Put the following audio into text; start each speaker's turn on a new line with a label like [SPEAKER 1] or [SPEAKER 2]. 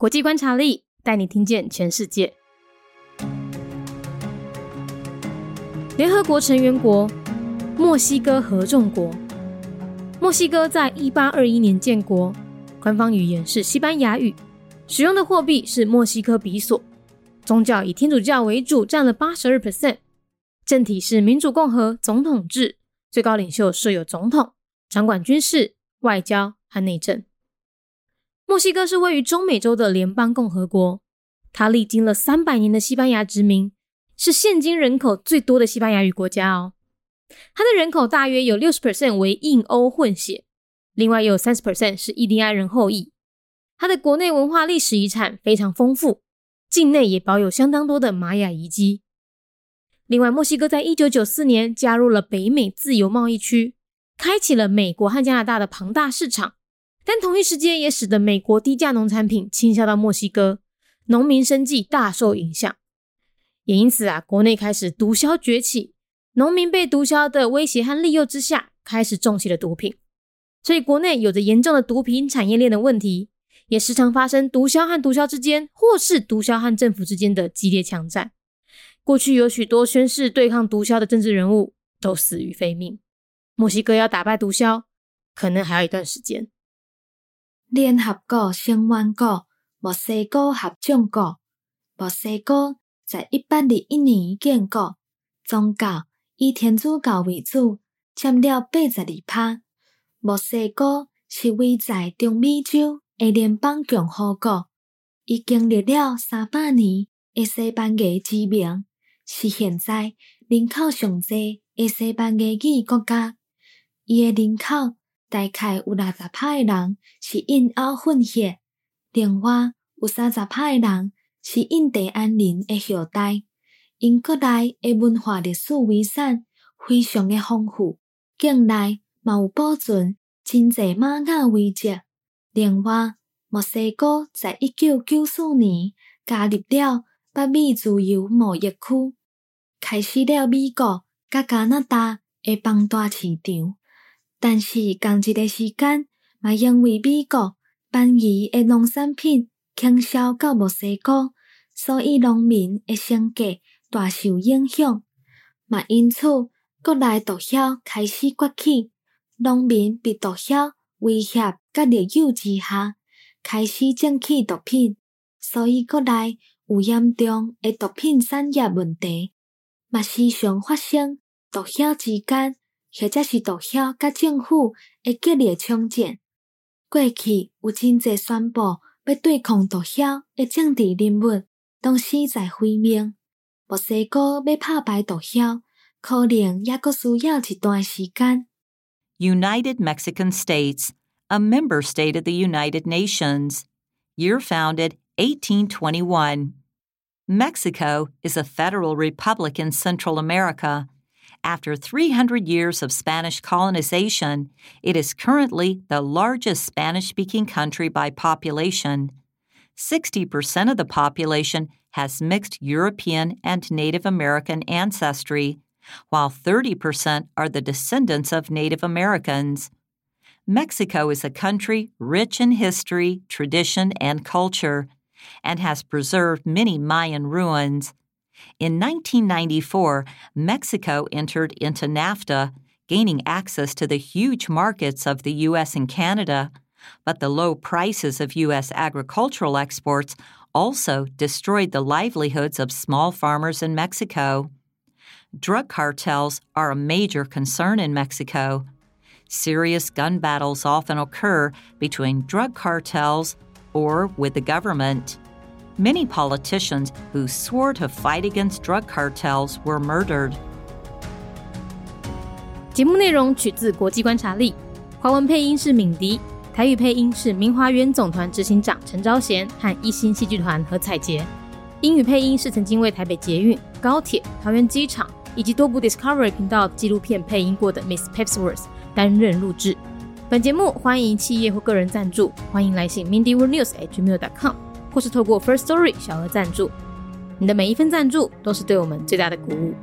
[SPEAKER 1] 国际观察力带你听见全世界。联合国成员国墨西哥合众国。墨西哥在一八二一年建国，官方语言是西班牙语，使用的货币是墨西哥比索，宗教以天主教为主，占了八十二 percent。政体是民主共和总统制，最高领袖设有总统，掌管军事、外交和内政。墨西哥是位于中美洲的联邦共和国，它历经了三百年的西班牙殖民，是现今人口最多的西班牙语国家哦。它的人口大约有六十 percent 为印欧混血，另外有三十 percent 是印第安人后裔。它的国内文化历史遗产非常丰富，境内也保有相当多的玛雅遗迹。另外，墨西哥在一九九四年加入了北美自由贸易区，开启了美国和加拿大的庞大市场。但同一时间也使得美国低价农产品倾销到墨西哥，农民生计大受影响。也因此啊，国内开始毒枭崛起，农民被毒枭的威胁和利诱之下，开始重起了毒品。所以国内有着严重的毒品产业链的问题，也时常发生毒枭和毒枭之间，或是毒枭和政府之间的激烈枪战。过去有许多宣誓对抗毒枭的政治人物都死于非命。墨西哥要打败毒枭，可能还要一段时间。
[SPEAKER 2] 联合国成员国墨西哥合众国，墨西哥在一八二一年建国，宗教以天主教为主，占了八十二趴。墨西哥是位在中美洲的联邦共和国，已经历了三百年的西班牙殖民，是现在人口上济的西班牙语国家。伊的人口。大概有六十趴的人是印欧混血，另外有三十趴的人是印第安人的后代。因国内的文化历史遗产非常的丰富，境内嘛有保存真济玛雅遗迹。另外，墨西哥在一九九四年加入了北美自由贸易区，开始了美国甲加拿大的庞大市场。但是，同一个时间，嘛因为美国便宜的农产品倾销到墨西哥，所以农民的生计大受影响。嘛因此，国内毒枭开始崛起，农民被毒枭威胁甲利诱之下，开始种起毒品，所以国内有严重的毒品产业问题，嘛时常发生毒枭之间。或者是毒枭甲政府会激烈冲战。过去有真侪宣布要对抗毒枭的政治人物，都死在非命。墨西哥要拍败毒枭，可能也阁需要一段时间。
[SPEAKER 3] United Mexican States, a member state of the United Nations. Year founded 1821. Mexico is a federal republic in Central America after 300 years of Spanish colonization, it is currently the largest Spanish speaking country by population. 60% of the population has mixed European and Native American ancestry, while 30% are the descendants of Native Americans. Mexico is a country rich in history, tradition, and culture, and has preserved many Mayan ruins. In 1994, Mexico entered into NAFTA, gaining access to the huge markets of the U.S. and Canada. But the low prices of U.S. agricultural exports also destroyed the livelihoods of small farmers in Mexico. Drug cartels are a major concern in Mexico. Serious gun battles often occur between drug cartels or with the government. Many politicians who swore to fight against drug cartels were murdered.
[SPEAKER 1] 节目内容取自国际观察力，华文配音是敏迪，台语配音是明华园总团执行长陈昭贤和一星戏剧团何彩杰，英语配音是曾经为台北捷运、高铁、桃园机场以及多部 Discovery 频道纪录片配音过的 Miss Pepsworth 担任录制。本节目欢迎企业或个人赞助，欢迎来信 mindyworldnews@gmail.com。 或是透过 First Story 小额赞助，你的每一份赞助都是对我们最大的鼓舞。